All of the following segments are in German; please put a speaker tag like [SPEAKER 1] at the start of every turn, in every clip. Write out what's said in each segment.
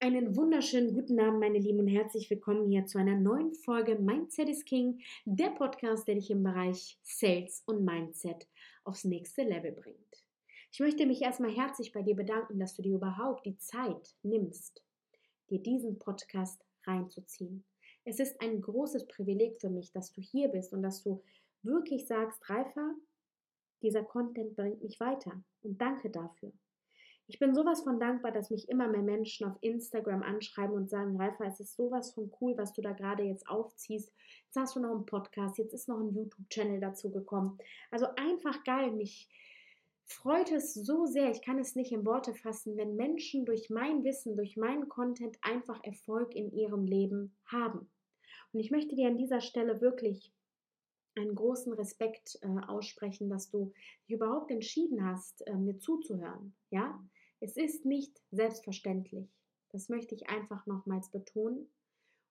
[SPEAKER 1] Einen wunderschönen guten Abend, meine Lieben, und herzlich willkommen hier zu einer neuen Folge Mindset is King, der Podcast, der dich im Bereich Sales und Mindset aufs nächste Level bringt. Ich möchte mich erstmal herzlich bei dir bedanken, dass du dir überhaupt die Zeit nimmst, dir diesen Podcast reinzuziehen. Es ist ein großes Privileg für mich, dass du hier bist und dass du wirklich sagst, Reifer, dieser Content bringt mich weiter und danke dafür. Ich bin sowas von dankbar, dass mich immer mehr Menschen auf Instagram anschreiben und sagen, Ralfa, es ist sowas von cool, was du da gerade jetzt aufziehst. Jetzt hast du noch einen Podcast, jetzt ist noch ein YouTube-Channel dazu gekommen. Also einfach geil. Mich freut es so sehr, ich kann es nicht in Worte fassen, wenn Menschen durch mein Wissen, durch meinen Content einfach Erfolg in ihrem Leben haben. Und ich möchte dir an dieser Stelle wirklich einen großen Respekt äh, aussprechen, dass du dich überhaupt entschieden hast, äh, mir zuzuhören. Ja, es ist nicht selbstverständlich. Das möchte ich einfach nochmals betonen.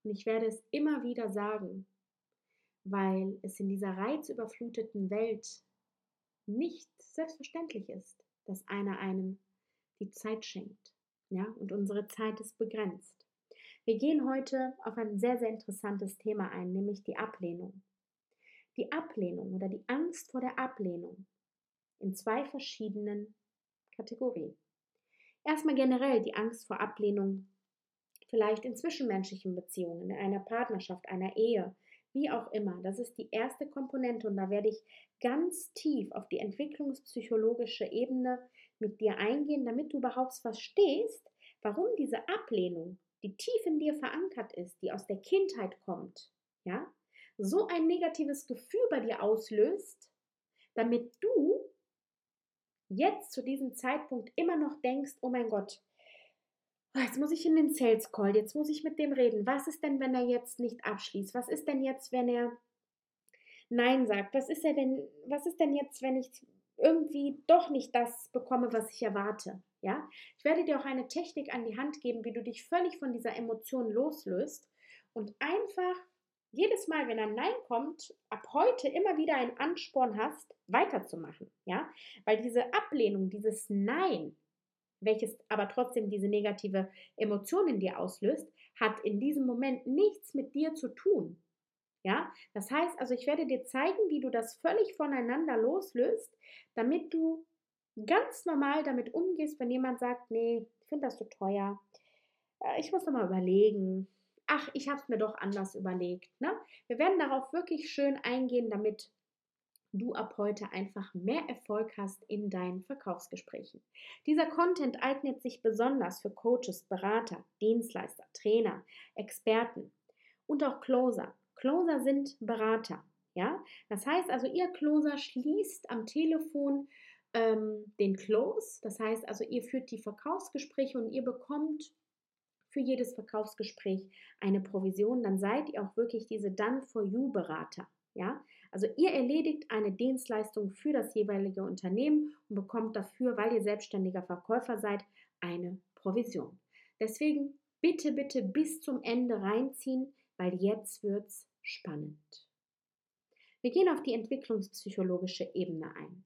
[SPEAKER 1] Und ich werde es immer wieder sagen, weil es in dieser reizüberfluteten Welt nicht selbstverständlich ist, dass einer einem die Zeit schenkt. Ja, und unsere Zeit ist begrenzt. Wir gehen heute auf ein sehr, sehr interessantes Thema ein, nämlich die Ablehnung. Die Ablehnung oder die Angst vor der Ablehnung in zwei verschiedenen Kategorien. Erstmal generell die Angst vor Ablehnung, vielleicht in zwischenmenschlichen Beziehungen, in einer Partnerschaft, einer Ehe, wie auch immer. Das ist die erste Komponente und da werde ich ganz tief auf die entwicklungspsychologische Ebene mit dir eingehen, damit du überhaupt verstehst, warum diese Ablehnung, die tief in dir verankert ist, die aus der Kindheit kommt, ja, so ein negatives Gefühl bei dir auslöst, damit du jetzt zu diesem Zeitpunkt immer noch denkst, oh mein Gott, oh, jetzt muss ich in den Sales Call, jetzt muss ich mit dem reden. Was ist denn, wenn er jetzt nicht abschließt? Was ist denn jetzt, wenn er Nein sagt? Was ist er denn, was ist denn jetzt, wenn ich irgendwie doch nicht das bekomme, was ich erwarte? Ja? Ich werde dir auch eine Technik an die Hand geben, wie du dich völlig von dieser Emotion loslöst und einfach jedes Mal, wenn ein Nein kommt, ab heute immer wieder einen Ansporn hast, weiterzumachen. Ja? Weil diese Ablehnung, dieses Nein, welches aber trotzdem diese negative Emotion in dir auslöst, hat in diesem Moment nichts mit dir zu tun. Ja, das heißt also, ich werde dir zeigen, wie du das völlig voneinander loslöst, damit du ganz normal damit umgehst, wenn jemand sagt, nee, ich finde das zu so teuer, äh, ich muss noch mal überlegen, ach, ich habe es mir doch anders überlegt. Ne? Wir werden darauf wirklich schön eingehen, damit du ab heute einfach mehr Erfolg hast in deinen Verkaufsgesprächen. Dieser Content eignet sich besonders für Coaches, Berater, Dienstleister, Trainer, Experten und auch Closer. Closer sind Berater. Ja, das heißt also, ihr Closer schließt am Telefon ähm, den Close. Das heißt also, ihr führt die Verkaufsgespräche und ihr bekommt für jedes Verkaufsgespräch eine Provision, dann seid ihr auch wirklich diese Done for You Berater. Ja, also ihr erledigt eine Dienstleistung für das jeweilige Unternehmen und bekommt dafür, weil ihr selbstständiger Verkäufer seid, eine Provision. Deswegen bitte, bitte bis zum Ende reinziehen, weil jetzt wird's spannend. Wir gehen auf die entwicklungspsychologische Ebene ein.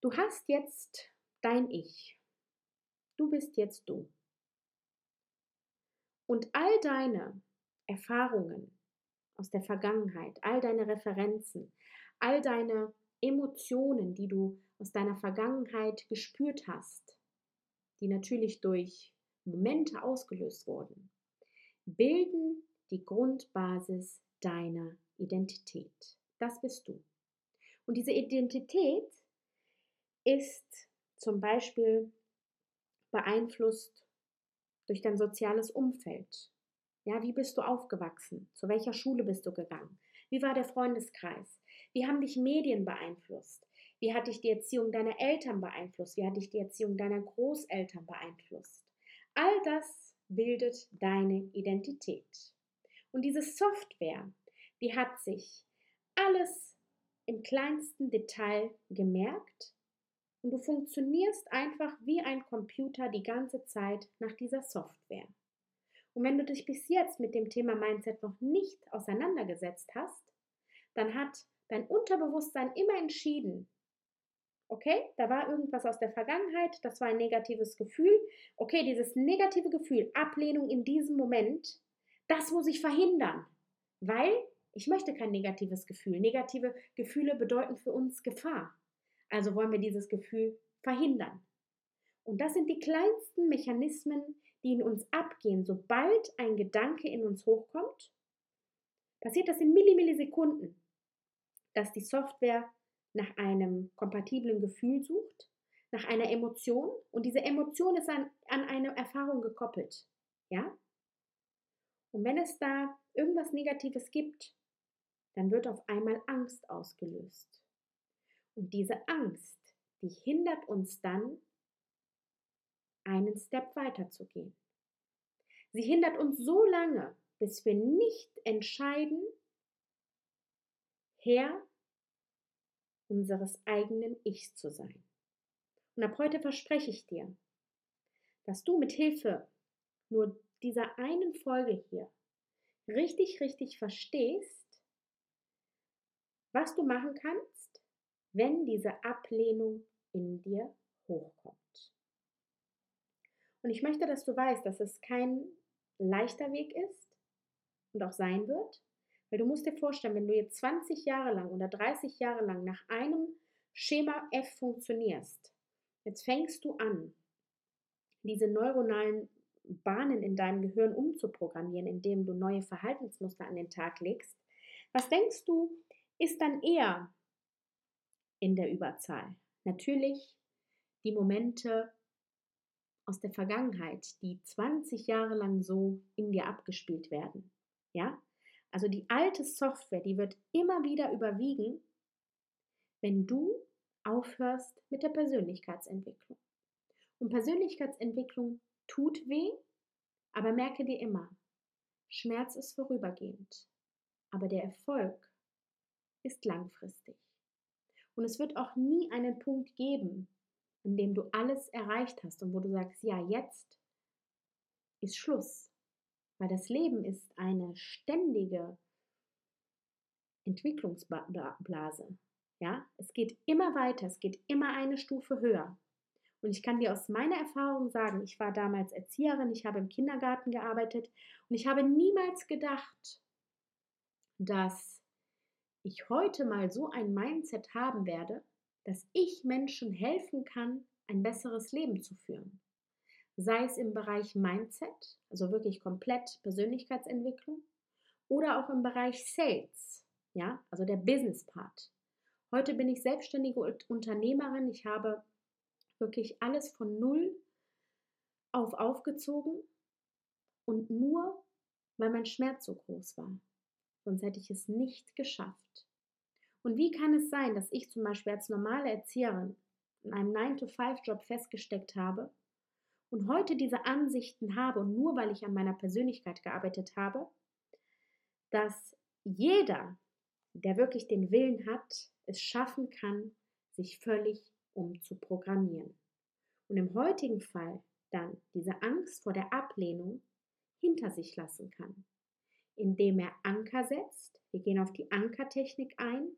[SPEAKER 1] Du hast jetzt dein Ich. Du bist jetzt du. Und all deine Erfahrungen aus der Vergangenheit, all deine Referenzen, all deine Emotionen, die du aus deiner Vergangenheit gespürt hast, die natürlich durch Momente ausgelöst wurden, bilden die Grundbasis deiner Identität. Das bist du. Und diese Identität ist zum Beispiel beeinflusst durch dein soziales Umfeld. Ja, wie bist du aufgewachsen? Zu welcher Schule bist du gegangen? Wie war der Freundeskreis? Wie haben dich Medien beeinflusst? Wie hat dich die Erziehung deiner Eltern beeinflusst? Wie hat dich die Erziehung deiner Großeltern beeinflusst? All das bildet deine Identität. Und diese Software, die hat sich alles im kleinsten Detail gemerkt und du funktionierst einfach wie ein Computer die ganze Zeit nach dieser Software. Und wenn du dich bis jetzt mit dem Thema Mindset noch nicht auseinandergesetzt hast, dann hat dein Unterbewusstsein immer entschieden, Okay, da war irgendwas aus der Vergangenheit, das war ein negatives Gefühl. Okay, dieses negative Gefühl, Ablehnung in diesem Moment, das muss ich verhindern, weil ich möchte kein negatives Gefühl. Negative Gefühle bedeuten für uns Gefahr. Also wollen wir dieses Gefühl verhindern. Und das sind die kleinsten Mechanismen, die in uns abgehen. Sobald ein Gedanke in uns hochkommt, passiert das in Millimillisekunden, dass die Software nach einem kompatiblen Gefühl sucht, nach einer Emotion und diese Emotion ist an, an eine Erfahrung gekoppelt. Ja? Und wenn es da irgendwas Negatives gibt, dann wird auf einmal Angst ausgelöst. Und diese Angst, die hindert uns dann, einen Step weiterzugehen. Sie hindert uns so lange, bis wir nicht entscheiden, Herr unseres eigenen Ichs zu sein. Und ab heute verspreche ich dir, dass du mit Hilfe nur dieser einen Folge hier richtig, richtig verstehst, was du machen kannst, wenn diese Ablehnung in dir hochkommt. Und ich möchte, dass du weißt, dass es kein leichter Weg ist und auch sein wird, weil du musst dir vorstellen, wenn du jetzt 20 Jahre lang oder 30 Jahre lang nach einem Schema F funktionierst, jetzt fängst du an, diese neuronalen Bahnen in deinem Gehirn umzuprogrammieren, indem du neue Verhaltensmuster an den Tag legst. Was denkst du, ist dann eher in der Überzahl? Natürlich die Momente aus der Vergangenheit, die 20 Jahre lang so in dir abgespielt werden. Ja? Also die alte Software, die wird immer wieder überwiegen, wenn du aufhörst mit der Persönlichkeitsentwicklung. Und Persönlichkeitsentwicklung tut weh, aber merke dir immer, Schmerz ist vorübergehend, aber der Erfolg ist langfristig. Und es wird auch nie einen Punkt geben, an dem du alles erreicht hast und wo du sagst, ja, jetzt ist Schluss. Weil das Leben ist eine ständige Entwicklungsblase. Ja, es geht immer weiter, es geht immer eine Stufe höher. Und ich kann dir aus meiner Erfahrung sagen, ich war damals Erzieherin, ich habe im Kindergarten gearbeitet und ich habe niemals gedacht, dass ich heute mal so ein Mindset haben werde, dass ich Menschen helfen kann, ein besseres Leben zu führen. Sei es im Bereich Mindset, also wirklich komplett Persönlichkeitsentwicklung, oder auch im Bereich Sales, ja, also der Business Part. Heute bin ich selbstständige Unternehmerin. Ich habe wirklich alles von null auf aufgezogen und nur, weil mein Schmerz so groß war. Sonst hätte ich es nicht geschafft. Und wie kann es sein, dass ich zum Beispiel als normale Erzieherin in einem 9-to-5-Job festgesteckt habe und heute diese Ansichten habe und nur weil ich an meiner Persönlichkeit gearbeitet habe, dass jeder, der wirklich den Willen hat, es schaffen kann, sich völlig umzuprogrammieren. Und im heutigen Fall dann diese Angst vor der Ablehnung hinter sich lassen kann, indem er Anker setzt. Wir gehen auf die Ankertechnik ein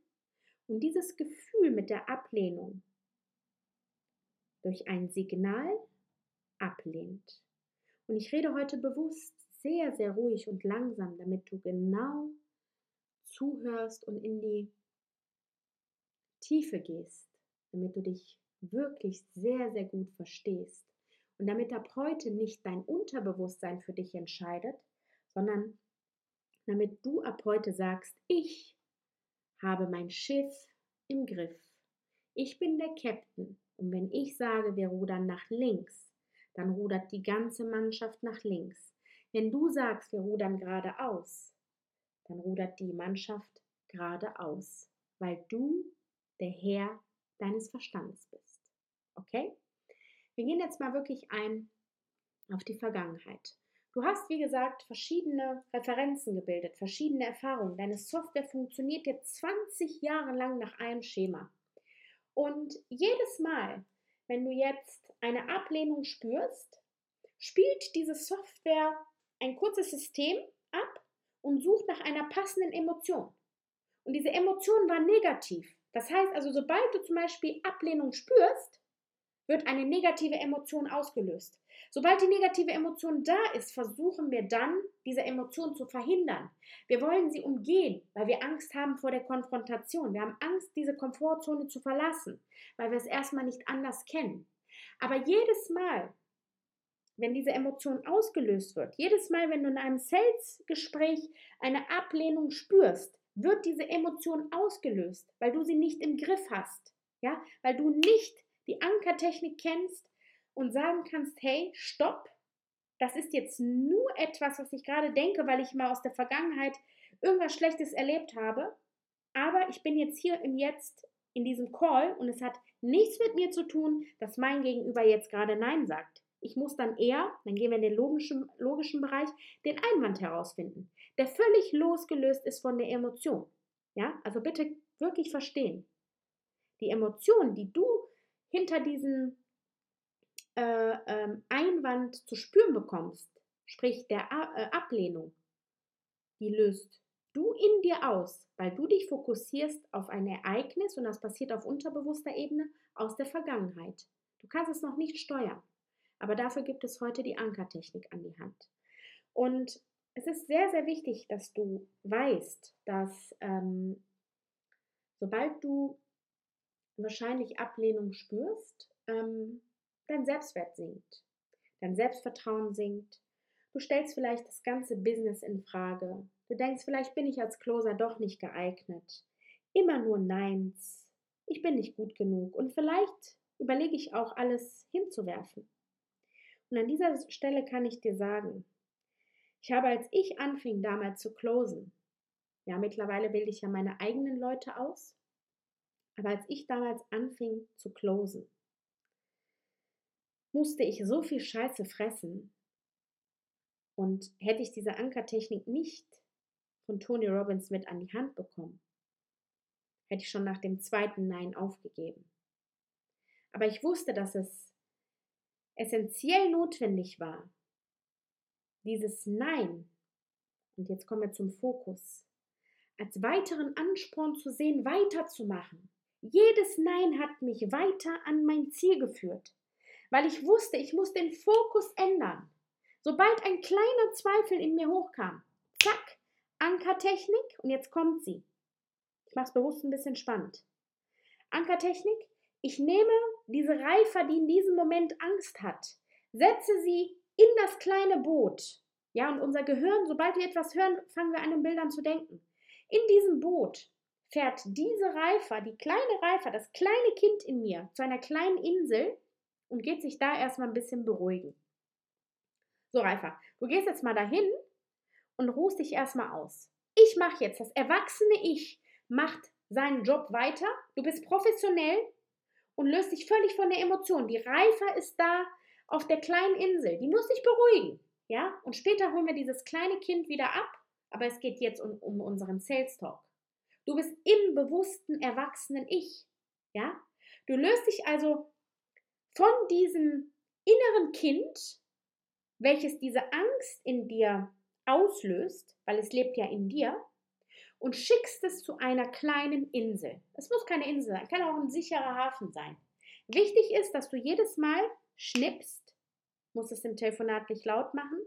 [SPEAKER 1] und dieses Gefühl mit der Ablehnung durch ein Signal ablehnt. Und ich rede heute bewusst sehr, sehr ruhig und langsam, damit du genau zuhörst und in die Tiefe gehst, damit du dich wirklich sehr, sehr gut verstehst. Und damit ab heute nicht dein Unterbewusstsein für dich entscheidet, sondern damit du ab heute sagst, ich habe mein Schiff im Griff. Ich bin der Captain und wenn ich sage, wir rudern nach links, dann rudert die ganze Mannschaft nach links. Wenn du sagst, wir rudern geradeaus, dann rudert die Mannschaft geradeaus, weil du der Herr deines Verstandes bist. Okay? Wir gehen jetzt mal wirklich ein auf die Vergangenheit. Du hast, wie gesagt, verschiedene Referenzen gebildet, verschiedene Erfahrungen. Deine Software funktioniert jetzt 20 Jahre lang nach einem Schema. Und jedes Mal, wenn du jetzt eine Ablehnung spürst, spielt diese Software ein kurzes System ab und sucht nach einer passenden Emotion. Und diese Emotion war negativ. Das heißt also, sobald du zum Beispiel Ablehnung spürst, wird eine negative Emotion ausgelöst. Sobald die negative Emotion da ist, versuchen wir dann, diese Emotion zu verhindern. Wir wollen sie umgehen, weil wir Angst haben vor der Konfrontation. Wir haben Angst, diese Komfortzone zu verlassen, weil wir es erstmal nicht anders kennen. Aber jedes Mal, wenn diese Emotion ausgelöst wird, jedes Mal, wenn du in einem Sales-Gespräch eine Ablehnung spürst, wird diese Emotion ausgelöst, weil du sie nicht im Griff hast. Ja, weil du nicht die Ankertechnik kennst und sagen kannst, hey, stopp, das ist jetzt nur etwas, was ich gerade denke, weil ich mal aus der Vergangenheit irgendwas Schlechtes erlebt habe. Aber ich bin jetzt hier im Jetzt in diesem Call und es hat nichts mit mir zu tun, dass mein Gegenüber jetzt gerade Nein sagt. Ich muss dann eher, dann gehen wir in den logischen, logischen Bereich, den Einwand herausfinden, der völlig losgelöst ist von der Emotion. Ja, also bitte wirklich verstehen. Die Emotion, die du hinter diesem äh, ähm, Einwand zu spüren bekommst, sprich der A äh, Ablehnung, die löst du in dir aus, weil du dich fokussierst auf ein Ereignis und das passiert auf unterbewusster Ebene aus der Vergangenheit. Du kannst es noch nicht steuern, aber dafür gibt es heute die Ankertechnik an die Hand. Und es ist sehr, sehr wichtig, dass du weißt, dass ähm, sobald du wahrscheinlich Ablehnung spürst, ähm, dein Selbstwert sinkt, dein Selbstvertrauen sinkt. Du stellst vielleicht das ganze Business in Frage. Du denkst, vielleicht bin ich als Closer doch nicht geeignet. Immer nur Neins. Ich bin nicht gut genug. Und vielleicht überlege ich auch, alles hinzuwerfen. Und an dieser Stelle kann ich dir sagen, ich habe, als ich anfing, damals zu closen, ja, mittlerweile bilde ich ja meine eigenen Leute aus, aber als ich damals anfing zu closen, musste ich so viel Scheiße fressen. Und hätte ich diese Ankertechnik nicht von Tony Robbins mit an die Hand bekommen, hätte ich schon nach dem zweiten Nein aufgegeben. Aber ich wusste, dass es essentiell notwendig war, dieses Nein, und jetzt kommen wir zum Fokus, als weiteren Ansporn zu sehen, weiterzumachen. Jedes Nein hat mich weiter an mein Ziel geführt weil ich wusste, ich muss den Fokus ändern. Sobald ein kleiner Zweifel in mir hochkam, zack, Ankertechnik und jetzt kommt sie. Ich mache es bewusst ein bisschen spannend. Ankertechnik, ich nehme diese Reifer, die in diesem Moment Angst hat, setze sie in das kleine Boot. Ja, und unser Gehirn, sobald wir etwas hören, fangen wir an, in Bildern zu denken. In diesem Boot fährt diese Reifer, die kleine Reifer, das kleine Kind in mir, zu einer kleinen Insel, und geht sich da erstmal ein bisschen beruhigen. So, Reifer, du gehst jetzt mal dahin und ruhst dich erstmal aus. Ich mache jetzt, das erwachsene Ich macht seinen Job weiter. Du bist professionell und löst dich völlig von der Emotion. Die Reifer ist da auf der kleinen Insel. Die muss dich beruhigen. Ja? Und später holen wir dieses kleine Kind wieder ab. Aber es geht jetzt um, um unseren Sales Talk. Du bist im bewussten, erwachsenen Ich. Ja? Du löst dich also von diesem inneren Kind, welches diese Angst in dir auslöst, weil es lebt ja in dir, und schickst es zu einer kleinen Insel. Es muss keine Insel sein, kann auch ein sicherer Hafen sein. Wichtig ist, dass du jedes Mal schnippst, musst es im Telefonat nicht laut machen,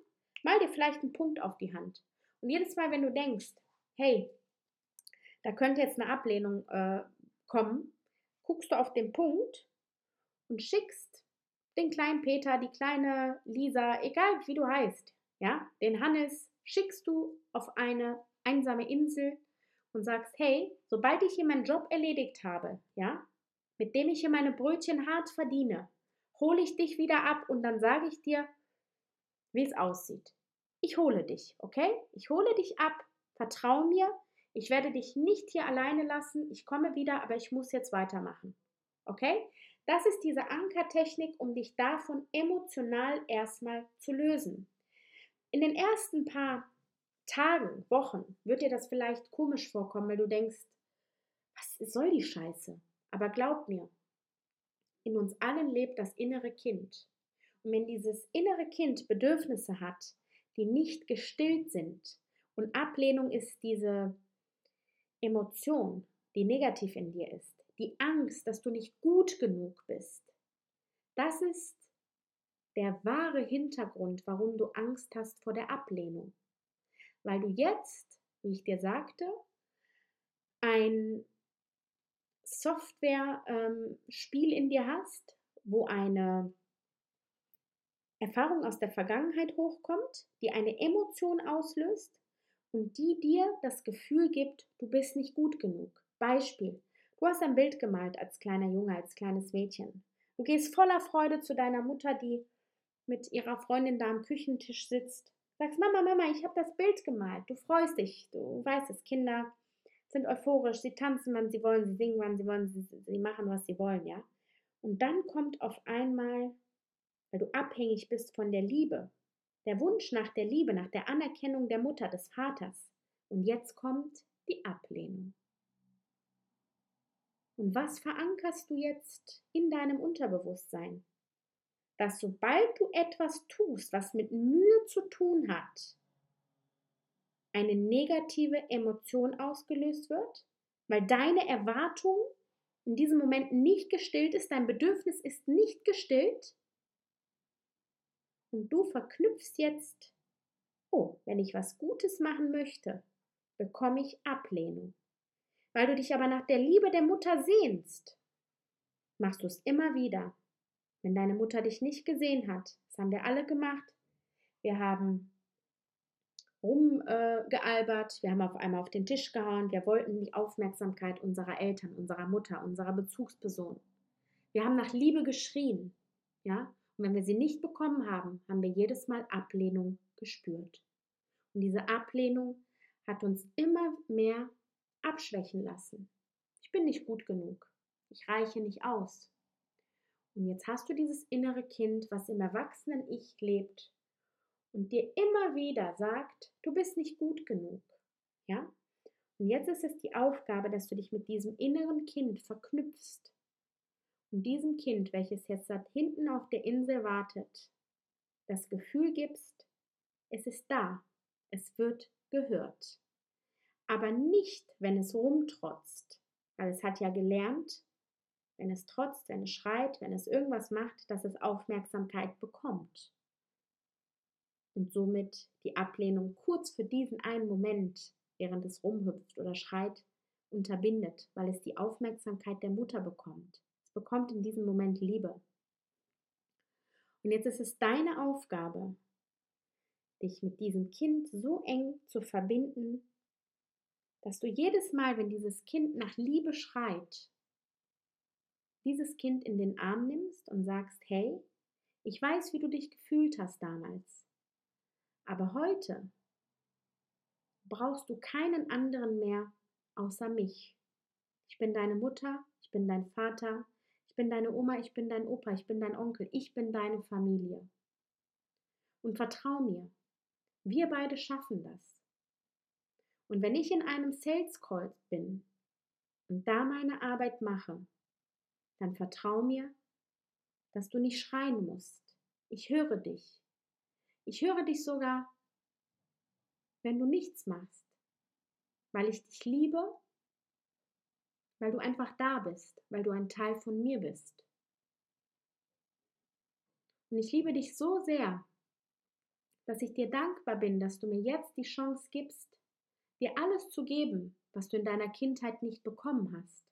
[SPEAKER 1] mal dir vielleicht einen Punkt auf die Hand. Und jedes Mal, wenn du denkst, hey, da könnte jetzt eine Ablehnung äh, kommen, guckst du auf den Punkt und schickst den kleinen Peter, die kleine Lisa, egal wie du heißt, ja, den Hannes, schickst du auf eine einsame Insel und sagst, hey, sobald ich hier meinen Job erledigt habe, ja, mit dem ich hier meine Brötchen hart verdiene, hole ich dich wieder ab und dann sage ich dir, wie es aussieht. Ich hole dich, okay? Ich hole dich ab, vertrau mir, ich werde dich nicht hier alleine lassen, ich komme wieder, aber ich muss jetzt weitermachen. Okay? Das ist diese Ankertechnik, um dich davon emotional erstmal zu lösen. In den ersten paar Tagen, Wochen wird dir das vielleicht komisch vorkommen, weil du denkst, was soll die Scheiße? Aber glaub mir, in uns allen lebt das innere Kind. Und wenn dieses innere Kind Bedürfnisse hat, die nicht gestillt sind, und Ablehnung ist diese Emotion, die negativ in dir ist, die Angst, dass du nicht gut genug bist. Das ist der wahre Hintergrund, warum du Angst hast vor der Ablehnung. Weil du jetzt, wie ich dir sagte, ein Software-Spiel ähm, in dir hast, wo eine Erfahrung aus der Vergangenheit hochkommt, die eine Emotion auslöst und die dir das Gefühl gibt, du bist nicht gut genug. Beispiel, du hast ein Bild gemalt als kleiner Junge, als kleines Mädchen. Du gehst voller Freude zu deiner Mutter, die mit ihrer Freundin da am Küchentisch sitzt. Sagst, Mama, Mama, ich habe das Bild gemalt. Du freust dich. Du weißt es, Kinder sind euphorisch. Sie tanzen, wann sie wollen. Sie singen, wann sie wollen. Sie, sie machen, was sie wollen, ja. Und dann kommt auf einmal, weil du abhängig bist von der Liebe, der Wunsch nach der Liebe, nach der Anerkennung der Mutter, des Vaters. Und jetzt kommt die Ablehnung. Und was verankerst du jetzt in deinem Unterbewusstsein? Dass sobald du etwas tust, was mit Mühe zu tun hat, eine negative Emotion ausgelöst wird, weil deine Erwartung in diesem Moment nicht gestillt ist, dein Bedürfnis ist nicht gestillt und du verknüpfst jetzt, oh, wenn ich was Gutes machen möchte, bekomme ich Ablehnung weil du dich aber nach der Liebe der Mutter sehnst, machst du es immer wieder. Wenn deine Mutter dich nicht gesehen hat, das haben wir alle gemacht. Wir haben rumgealbert, äh, wir haben auf einmal auf den Tisch gehauen, wir wollten die Aufmerksamkeit unserer Eltern, unserer Mutter, unserer Bezugsperson. Wir haben nach Liebe geschrien, ja? Und wenn wir sie nicht bekommen haben, haben wir jedes Mal Ablehnung gespürt. Und diese Ablehnung hat uns immer mehr abschwächen lassen. Ich bin nicht gut genug. Ich reiche nicht aus. Und jetzt hast du dieses innere Kind, was im erwachsenen Ich lebt und dir immer wieder sagt, du bist nicht gut genug. Ja? Und jetzt ist es die Aufgabe, dass du dich mit diesem inneren Kind verknüpfst. Und diesem Kind, welches jetzt da hinten auf der Insel wartet, das Gefühl gibst, es ist da, es wird gehört aber nicht, wenn es rumtrotzt, weil es hat ja gelernt, wenn es trotzt, wenn es schreit, wenn es irgendwas macht, dass es Aufmerksamkeit bekommt. Und somit die Ablehnung kurz für diesen einen Moment, während es rumhüpft oder schreit, unterbindet, weil es die Aufmerksamkeit der Mutter bekommt. Bekommt in diesem Moment Liebe. Und jetzt ist es deine Aufgabe, dich mit diesem Kind so eng zu verbinden, dass du jedes Mal, wenn dieses Kind nach Liebe schreit, dieses Kind in den Arm nimmst und sagst, hey, ich weiß, wie du dich gefühlt hast damals, aber heute brauchst du keinen anderen mehr außer mich. Ich bin deine Mutter, ich bin dein Vater, ich bin deine Oma, ich bin dein Opa, ich bin dein Onkel, ich bin deine Familie. Und vertrau mir, wir beide schaffen das. Und wenn ich in einem Sales Call bin und da meine Arbeit mache, dann vertrau mir, dass du nicht schreien musst. Ich höre dich. Ich höre dich sogar, wenn du nichts machst, weil ich dich liebe, weil du einfach da bist, weil du ein Teil von mir bist. Und ich liebe dich so sehr, dass ich dir dankbar bin, dass du mir jetzt die Chance gibst, dir alles zu geben, was du in deiner Kindheit nicht bekommen hast.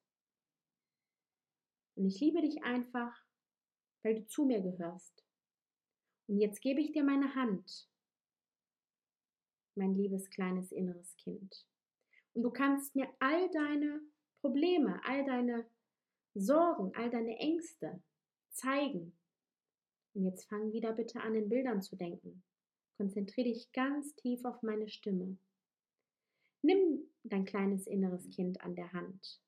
[SPEAKER 1] Und ich liebe dich einfach, weil du zu mir gehörst. Und jetzt gebe ich dir meine Hand, mein liebes kleines inneres Kind. Und du kannst mir all deine Probleme, all deine Sorgen, all deine Ängste zeigen. Und jetzt fang wieder bitte an, in Bildern zu denken. Konzentriere dich ganz tief auf meine Stimme. Nimm dein kleines inneres Kind an der Hand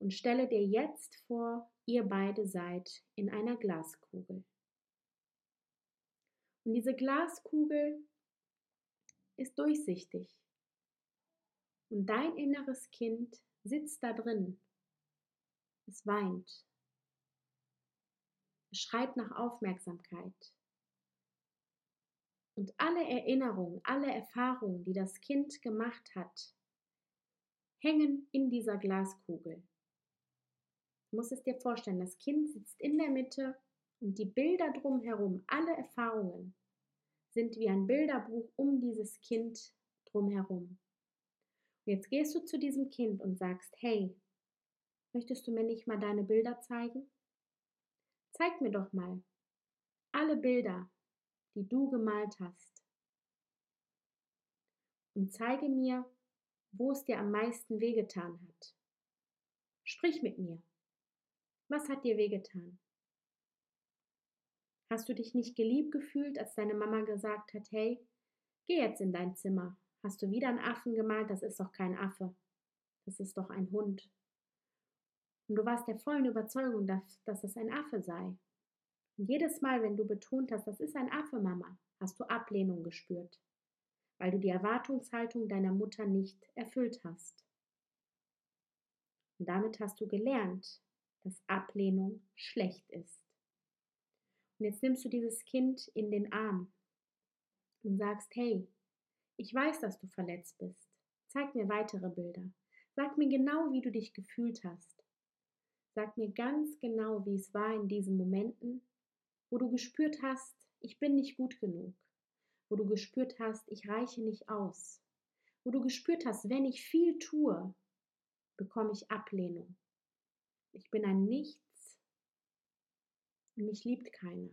[SPEAKER 1] und stelle dir jetzt vor, ihr beide seid in einer Glaskugel. Und diese Glaskugel ist durchsichtig. Und dein inneres Kind sitzt da drin. Es weint. Es schreit nach Aufmerksamkeit. Und alle Erinnerungen, alle Erfahrungen, die das Kind gemacht hat, hängen in dieser Glaskugel. Du musst es dir vorstellen, das Kind sitzt in der Mitte und die Bilder drumherum, alle Erfahrungen, sind wie ein Bilderbuch um dieses Kind drumherum. Jetzt gehst du zu diesem Kind und sagst, hey, möchtest du mir nicht mal deine Bilder zeigen? Zeig mir doch mal alle Bilder, die du gemalt hast. Und zeige mir, wo es dir am meisten wehgetan hat. Sprich mit mir. Was hat dir wehgetan? Hast du dich nicht geliebt gefühlt, als deine Mama gesagt hat, hey, geh jetzt in dein Zimmer. Hast du wieder einen Affen gemalt? Das ist doch kein Affe. Das ist doch ein Hund. Und du warst der vollen Überzeugung, dass, dass es ein Affe sei. Und jedes Mal, wenn du betont hast, das ist ein Affe, Mama, hast du Ablehnung gespürt, weil du die Erwartungshaltung deiner Mutter nicht erfüllt hast. Und damit hast du gelernt, dass Ablehnung schlecht ist. Und jetzt nimmst du dieses Kind in den Arm und sagst, hey, ich weiß, dass du verletzt bist. Zeig mir weitere Bilder. Sag mir genau, wie du dich gefühlt hast. Sag mir ganz genau, wie es war in diesen Momenten, wo du gespürt hast, ich bin nicht gut genug. Wo du gespürt hast, ich reiche nicht aus. Wo du gespürt hast, wenn ich viel tue, bekomme ich Ablehnung. Ich bin ein Nichts mich liebt keiner.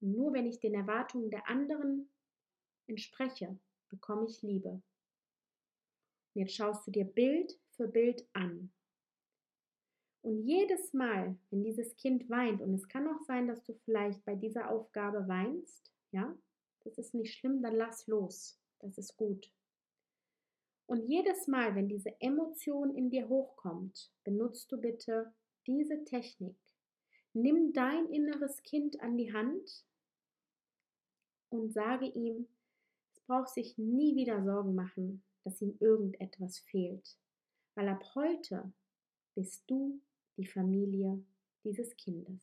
[SPEAKER 1] Nur wenn ich den Erwartungen der anderen entspreche, bekomme ich Liebe. Und jetzt schaust du dir Bild für Bild an. Und jedes Mal, wenn dieses Kind weint, und es kann auch sein, dass du vielleicht bei dieser Aufgabe weinst, ja, das ist nicht schlimm, dann lass los. Das ist gut. Und jedes Mal, wenn diese Emotion in dir hochkommt, benutzt du bitte diese Technik. Nimm dein inneres Kind an die Hand und sage ihm, braucht sich nie wieder Sorgen machen, dass ihm irgendetwas fehlt, weil ab heute bist du die Familie dieses Kindes.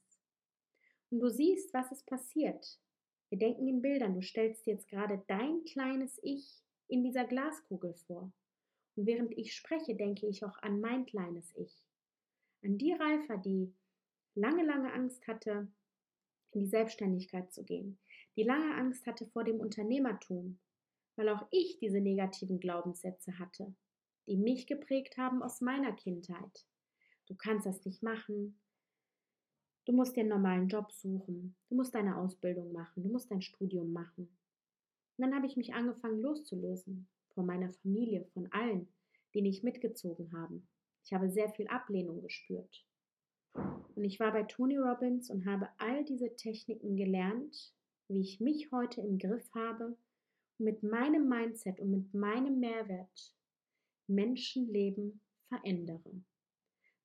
[SPEAKER 1] Und du siehst, was es passiert. Wir denken in Bildern, du stellst jetzt gerade dein kleines Ich in dieser Glaskugel vor. Und während ich spreche, denke ich auch an mein kleines Ich. An die Reifer, die lange, lange Angst hatte, in die Selbstständigkeit zu gehen, die lange Angst hatte vor dem Unternehmertum, weil auch ich diese negativen Glaubenssätze hatte, die mich geprägt haben aus meiner Kindheit. Du kannst das nicht machen. Du musst dir einen normalen Job suchen. Du musst deine Ausbildung machen. Du musst dein Studium machen. Und dann habe ich mich angefangen loszulösen von meiner Familie, von allen, die nicht mitgezogen haben. Ich habe sehr viel Ablehnung gespürt. Und ich war bei Tony Robbins und habe all diese Techniken gelernt, wie ich mich heute im Griff habe mit meinem Mindset und mit meinem Mehrwert Menschenleben verändere.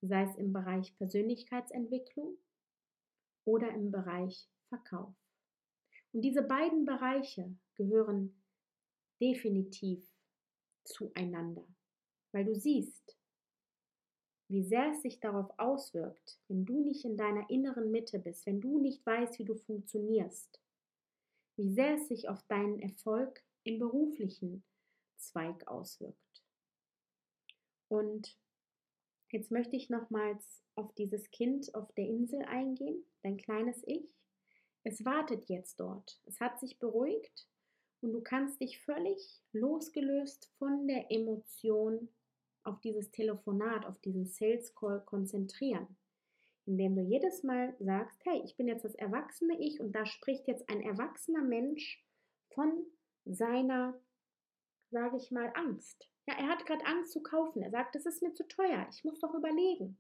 [SPEAKER 1] Sei es im Bereich Persönlichkeitsentwicklung oder im Bereich Verkauf. Und diese beiden Bereiche gehören definitiv zueinander, weil du siehst, wie sehr es sich darauf auswirkt, wenn du nicht in deiner inneren Mitte bist, wenn du nicht weißt, wie du funktionierst, wie sehr es sich auf deinen Erfolg im beruflichen Zweig auswirkt. Und jetzt möchte ich nochmals auf dieses Kind auf der Insel eingehen, dein kleines Ich. Es wartet jetzt dort. Es hat sich beruhigt und du kannst dich völlig losgelöst von der Emotion auf dieses Telefonat, auf diesen Sales Call konzentrieren, indem du jedes Mal sagst, hey, ich bin jetzt das erwachsene Ich und da spricht jetzt ein erwachsener Mensch von seiner, sage ich mal, Angst. Ja, er hat gerade Angst zu kaufen. Er sagt, das ist mir zu teuer. Ich muss doch überlegen.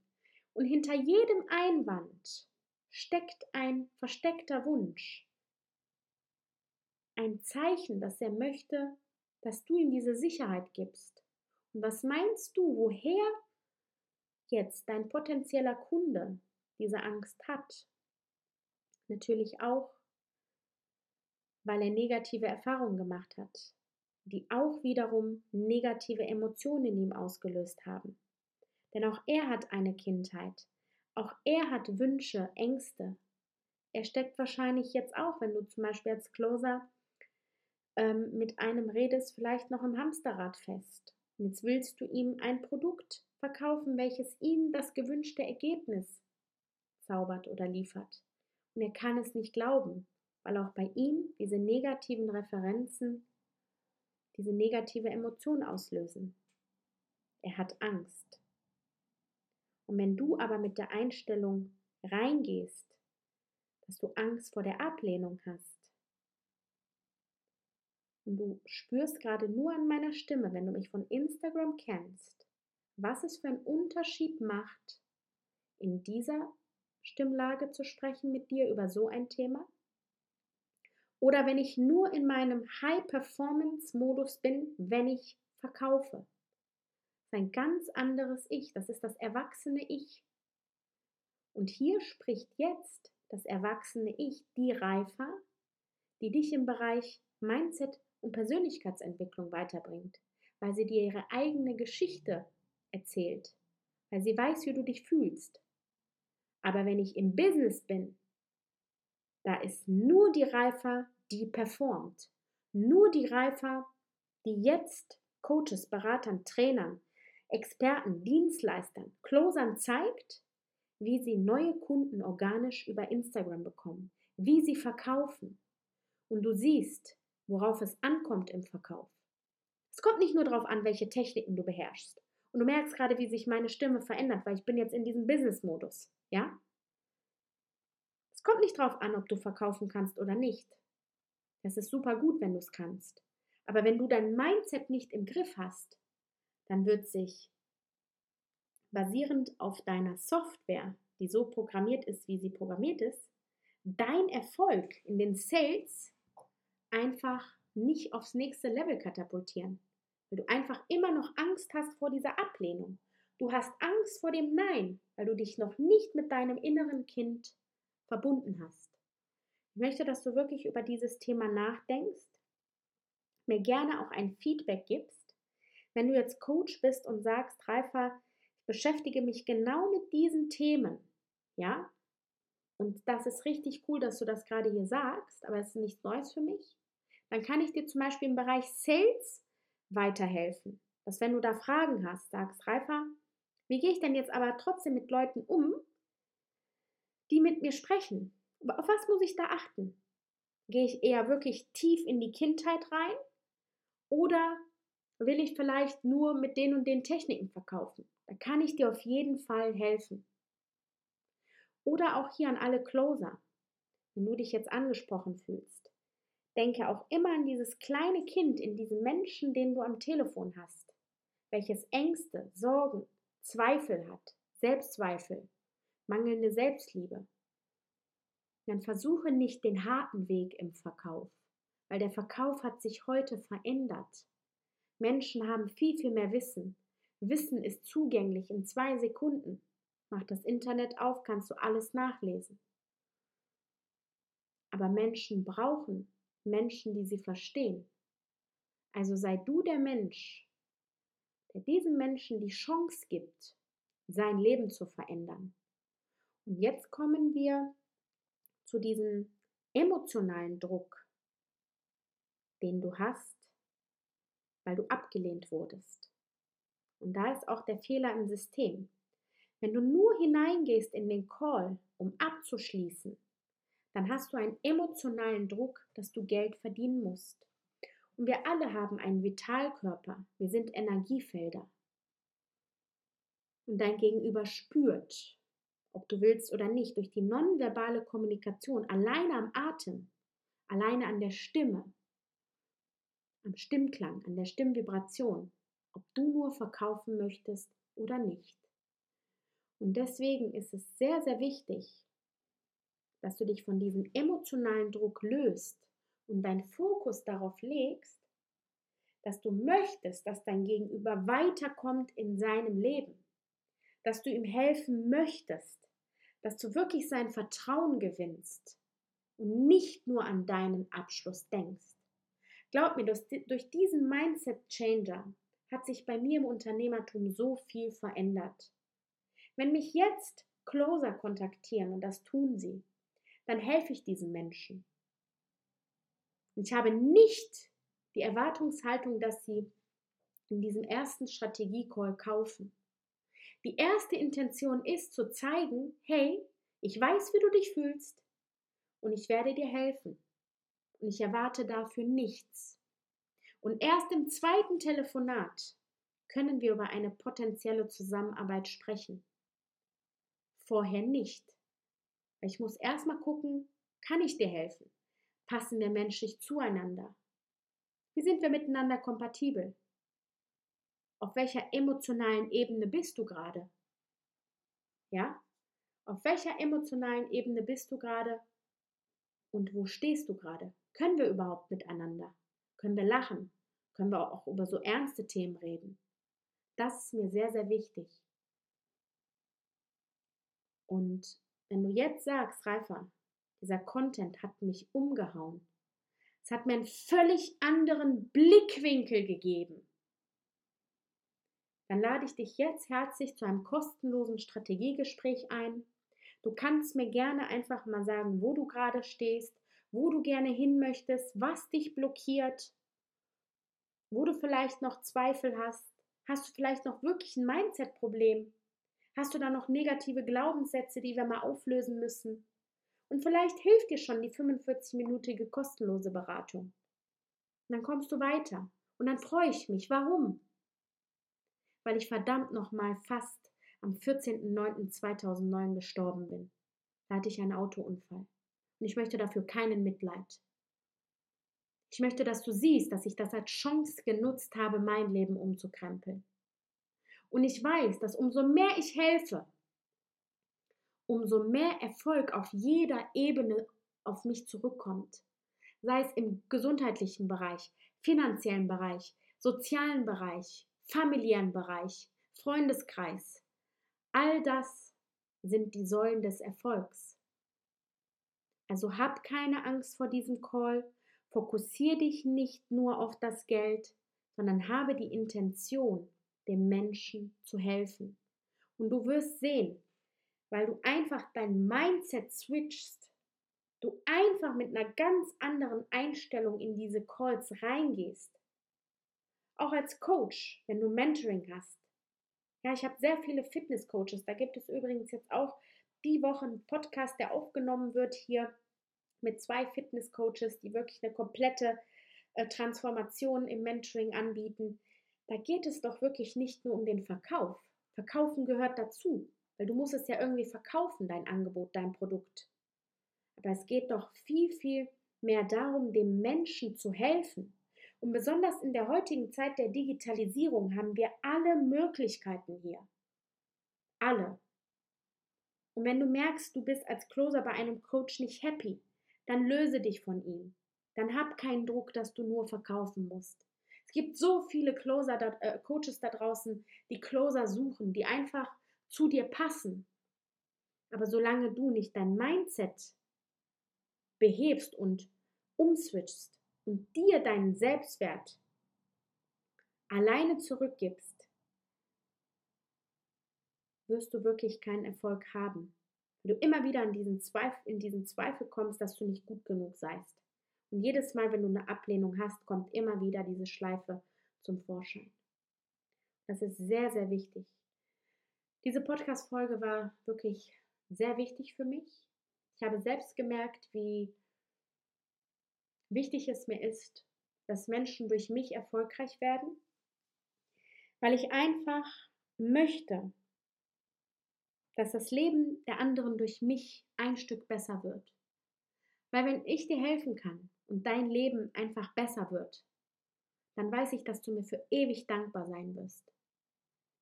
[SPEAKER 1] Und hinter jedem Einwand steckt ein versteckter Wunsch. Ein Zeichen, dass er möchte, dass du ihm diese Sicherheit gibst. Und was meinst du, woher jetzt dein potenzieller Kunde diese Angst hat? Natürlich auch, weil er negative Erfahrungen gemacht hat, die auch wiederum negative Emotionen in ihm ausgelöst haben. Denn auch er hat eine Kindheit, auch er hat Wünsche, Ängste. Er steckt wahrscheinlich jetzt auch, wenn du zum Beispiel als Closer ähm, mit einem redest, vielleicht noch im Hamsterrad fest. Jetzt willst du ihm ein Produkt verkaufen, welches ihm das gewünschte Ergebnis zaubert oder liefert. Und er kann es nicht glauben, weil auch bei ihm diese negativen Referenzen diese negative Emotion auslösen. Er hat Angst. Und wenn du aber mit der Einstellung reingehst, dass du Angst vor der Ablehnung hast, und du spürst gerade nur an meiner Stimme, wenn du mich von Instagram kennst, was es für einen Unterschied macht, in dieser Stimmlage zu sprechen mit dir über so ein Thema? Oder wenn ich nur in meinem High-Performance-Modus bin, wenn ich verkaufe. Ein ganz anderes Ich, das ist das erwachsene Ich. Und hier spricht jetzt das erwachsene Ich, die Reifer, die dich im Bereich Mindset und Persönlichkeitsentwicklung weiterbringt, weil sie dir ihre eigene Geschichte erzählt, weil sie weiß, wie du dich fühlst. Aber wenn ich im Business bin, da ist nur die Reifer, die performt. Nur die Reifer, die jetzt Coaches, Beratern, Trainern, Experten, Dienstleistern, Closern zeigt, wie sie neue Kunden organisch über Instagram bekommen, wie sie verkaufen. Und du siehst, worauf es ankommt im Verkauf. Es kommt nicht nur darauf an, welche Techniken du beherrschst. Und du merkst gerade, wie sich meine Stimme verändert, weil ich bin jetzt in diesem Business-Modus. Ja? Es kommt nicht darauf an, ob du verkaufen kannst oder nicht. Das ist super gut, wenn du es kannst. Aber wenn du dein Mindset nicht im Griff hast, dann wird sich basierend auf deiner Software, die so programmiert ist, wie sie programmiert ist, dein Erfolg in den Sales einfach nicht aufs nächste Level katapultieren. Weil du einfach immer noch Angst hast vor dieser Ablehnung. Du hast Angst vor dem Nein, weil du dich noch nicht mit deinem inneren Kind verbunden hast. Ich möchte, dass du wirklich über dieses Thema nachdenkst, mir gerne auch ein Feedback gibst. Wenn du jetzt Coach bist und sagst, Reifer, ich beschäftige mich genau mit diesen Themen, ja, und das ist richtig cool, dass du das gerade hier sagst, aber es ist nichts Neues für mich, dann kann ich dir zum Beispiel im Bereich Sales weiterhelfen. Dass wenn du da Fragen hast, sagst, Reifer, wie gehe ich denn jetzt aber trotzdem mit Leuten um, die mit mir sprechen? Auf was muss ich da achten? Gehe ich eher wirklich tief in die Kindheit rein? Oder will ich vielleicht nur mit den und den Techniken verkaufen? Da kann ich dir auf jeden Fall helfen. Oder auch hier an alle Closer, wenn du dich jetzt angesprochen fühlst. Denke auch immer an dieses kleine Kind, in diesem Menschen, den du am Telefon hast, welches Ängste, Sorgen, Zweifel hat, Selbstzweifel, mangelnde Selbstliebe. Dann versuche nicht den harten Weg im Verkauf, weil der Verkauf hat sich heute verändert. Menschen haben viel, viel mehr Wissen. Wissen ist zugänglich in zwei Sekunden. Mach das Internet auf, kannst du alles nachlesen. Aber Menschen brauchen Menschen, die sie verstehen. Also sei du der Mensch, der diesem Menschen die Chance gibt, sein Leben zu verändern. Und jetzt kommen wir zu diesem emotionalen Druck, den du hast, weil du abgelehnt wurdest. Und da ist auch der Fehler im System. Wenn du nur hineingehst in den Call, um abzuschließen, dann hast du einen emotionalen Druck, dass du Geld verdienen musst. Und wir alle haben einen Vitalkörper, wir sind Energiefelder. Und dein Gegenüber spürt, ob du willst oder nicht, durch die nonverbale Kommunikation, alleine am Atem, alleine an der Stimme, am Stimmklang, an der Stimmvibration, ob du nur verkaufen möchtest oder nicht. Und deswegen ist es sehr, sehr wichtig, dass du dich von diesem emotionalen Druck löst und deinen Fokus darauf legst, dass du möchtest, dass dein Gegenüber weiterkommt in seinem Leben, dass du ihm helfen möchtest, dass du wirklich sein Vertrauen gewinnst und nicht nur an deinen Abschluss denkst. Glaub mir, durch diesen Mindset Changer hat sich bei mir im Unternehmertum so viel verändert. Wenn mich jetzt Closer kontaktieren, und das tun sie, dann helfe ich diesen Menschen. Und ich habe nicht die Erwartungshaltung, dass sie in diesem ersten Strategie-Call kaufen. Die erste Intention ist zu zeigen, hey, ich weiß, wie du dich fühlst und ich werde dir helfen. Und ich erwarte dafür nichts. Und erst im zweiten Telefonat können wir über eine potenzielle Zusammenarbeit sprechen. Vorher nicht. Ich muss erstmal gucken, kann ich dir helfen? Passen wir menschlich zueinander? Wie sind wir miteinander kompatibel? Auf welcher emotionalen Ebene bist du gerade? Ja? Auf welcher emotionalen Ebene bist du gerade? Und wo stehst du gerade? Können wir überhaupt miteinander? Können wir lachen? Können wir auch über so ernste Themen reden? Das ist mir sehr, sehr wichtig. Und wenn du jetzt sagst, Reifer, dieser Content hat mich umgehauen, es hat mir einen völlig anderen Blickwinkel gegeben, dann lade ich dich jetzt herzlich zu einem kostenlosen Strategiegespräch ein. Du kannst mir gerne einfach mal sagen, wo du gerade stehst, wo du gerne hin möchtest, was dich blockiert, wo du vielleicht noch Zweifel hast. Hast du vielleicht noch wirklich ein Mindset-Problem? Hast du da noch negative Glaubenssätze, die wir mal auflösen müssen? Und vielleicht hilft dir schon die 45-minütige kostenlose Beratung. Und dann kommst du weiter. Und dann freue ich mich. Warum? weil ich verdammt nochmal fast am 14.09.2009 gestorben bin. Da hatte ich einen Autounfall. Und ich möchte dafür keinen Mitleid. Ich möchte, dass du siehst, dass ich das als Chance genutzt habe, mein Leben umzukrempeln. Und ich weiß, dass umso mehr ich helfe, umso mehr Erfolg auf jeder Ebene auf mich zurückkommt. Sei es im gesundheitlichen Bereich, finanziellen Bereich, sozialen Bereich, familiären Bereich, Freundeskreis. All das sind die Säulen des Erfolgs. Also hab keine Angst vor diesem Call, fokussiere dich nicht nur auf das Geld, sondern habe die Intention, dem Menschen zu helfen. Und du wirst sehen, weil du einfach dein Mindset switchst, du einfach mit einer ganz anderen Einstellung in diese Calls reingehst, auch als Coach, wenn du Mentoring hast. Ja, ich habe sehr viele Fitness-Coaches. Da gibt es übrigens jetzt auch die Woche einen Podcast, der aufgenommen wird hier mit zwei Fitness-Coaches, die wirklich eine komplette äh, Transformation im Mentoring anbieten. Da geht es doch wirklich nicht nur um den Verkauf. Verkaufen gehört dazu, weil du musst es ja irgendwie verkaufen, dein Angebot, dein Produkt. Aber es geht doch viel, viel mehr darum, dem Menschen zu helfen. Und besonders in der heutigen Zeit der Digitalisierung haben wir alle Möglichkeiten hier. Alle. Und wenn du merkst, du bist als Closer bei einem Coach nicht happy, dann löse dich von ihm. Dann hab keinen Druck, dass du nur verkaufen musst. Es gibt so viele Closer äh, Coaches da draußen, die Closer suchen, die einfach zu dir passen. Aber solange du nicht dein Mindset behebst und umswitchst, und dir deinen Selbstwert alleine zurückgibst, wirst du wirklich keinen Erfolg haben. Wenn du immer wieder in diesen, Zweifel, in diesen Zweifel kommst, dass du nicht gut genug seist. Und jedes Mal, wenn du eine Ablehnung hast, kommt immer wieder diese Schleife zum Vorschein. Das ist sehr, sehr wichtig. Diese Podcast-Folge war wirklich sehr wichtig für mich. Ich habe selbst gemerkt, wie wichtig es mir ist, dass Menschen durch mich erfolgreich werden, weil ich einfach möchte, dass das Leben der anderen durch mich ein Stück besser wird. Weil wenn ich dir helfen kann und dein Leben einfach besser wird, dann weiß ich, dass du mir für ewig dankbar sein wirst.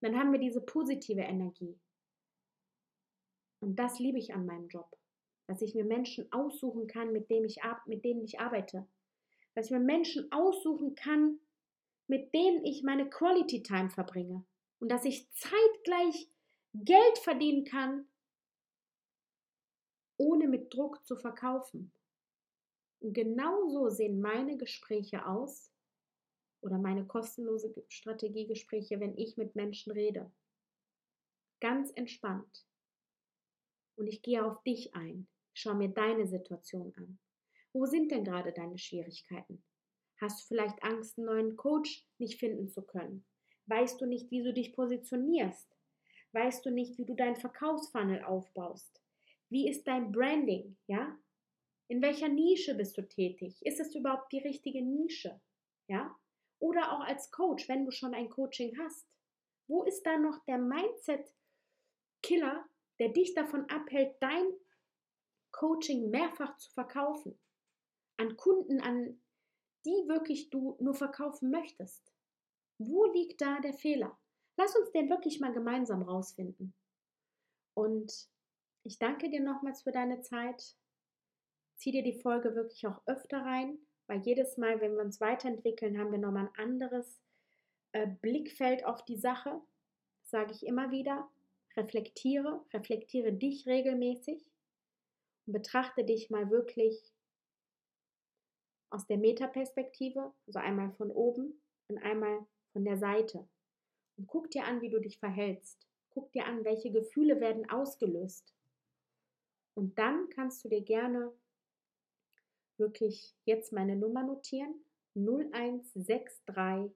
[SPEAKER 1] Dann haben wir diese positive Energie. Und das liebe ich an meinem Job dass ich mir Menschen aussuchen kann, mit, dem ich, mit denen ich arbeite. Dass ich mir Menschen aussuchen kann, mit denen ich meine Quality Time verbringe. Und dass ich zeitgleich Geld verdienen kann, ohne mit Druck zu verkaufen. Und genau so sehen meine Gespräche aus oder meine kostenlose Strategiegespräche, wenn ich mit Menschen rede. Ganz entspannt. Und ich gehe auf dich ein. Schau mir deine Situation an. Wo sind denn gerade deine Schwierigkeiten? Hast du vielleicht Angst, einen neuen Coach nicht finden zu können? Weißt du nicht, wie du dich positionierst? Weißt du nicht, wie du deinen Verkaufsfunnel aufbaust? Wie ist dein Branding, ja? In welcher Nische bist du tätig? Ist es überhaupt die richtige Nische? Ja? Oder auch als Coach, wenn du schon ein Coaching hast. Wo ist da noch der Mindset-Killer, der dich davon abhält, dein Coaching mehrfach zu verkaufen? An Kunden, an die wirklich du nur verkaufen möchtest. Wo liegt da der Fehler? Lass uns den wirklich mal gemeinsam rausfinden. Und ich danke dir nochmals für deine Zeit. Zieh dir die Folge wirklich auch öfter rein, weil jedes Mal, wenn wir uns weiterentwickeln, haben wir nochmal ein anderes äh, Blickfeld auf die Sache. Sage ich immer wieder. Reflektiere, reflektiere dich regelmäßig und betrachte dich mal wirklich aus der Metaperspektive, also einmal von oben und einmal von der Seite. Und guck dir an, wie du dich verhältst. Guck dir an, welche Gefühle werden ausgelöst. Und dann kannst du dir gerne wirklich jetzt meine Nummer notieren. 0163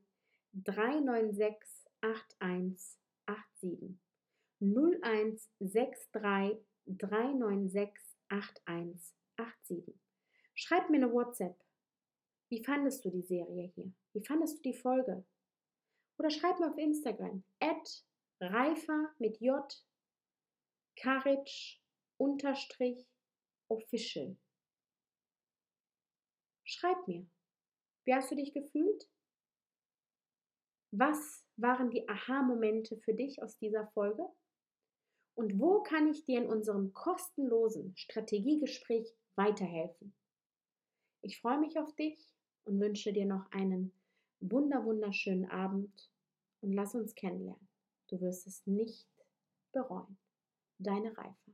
[SPEAKER 1] 396 8187. 0163 396 8187. Schreib mir eine WhatsApp. Wie fandest du die Serie hier? Wie fandest du die Folge? Oder schreib mir auf Instagram at reifer mit J Courage unterstrich official. Schreib mir. Wie hast du dich gefühlt? Was waren die Aha-Momente für dich aus dieser Folge? Und wo kann ich dir in unserem kostenlosen Strategiegespräch weiterhelfen? Ich freue mich auf dich und wünsche dir noch einen wunder wunderschönen Abend und lass uns kennenlernen. Du wirst es nicht bereuen. Deine Reife.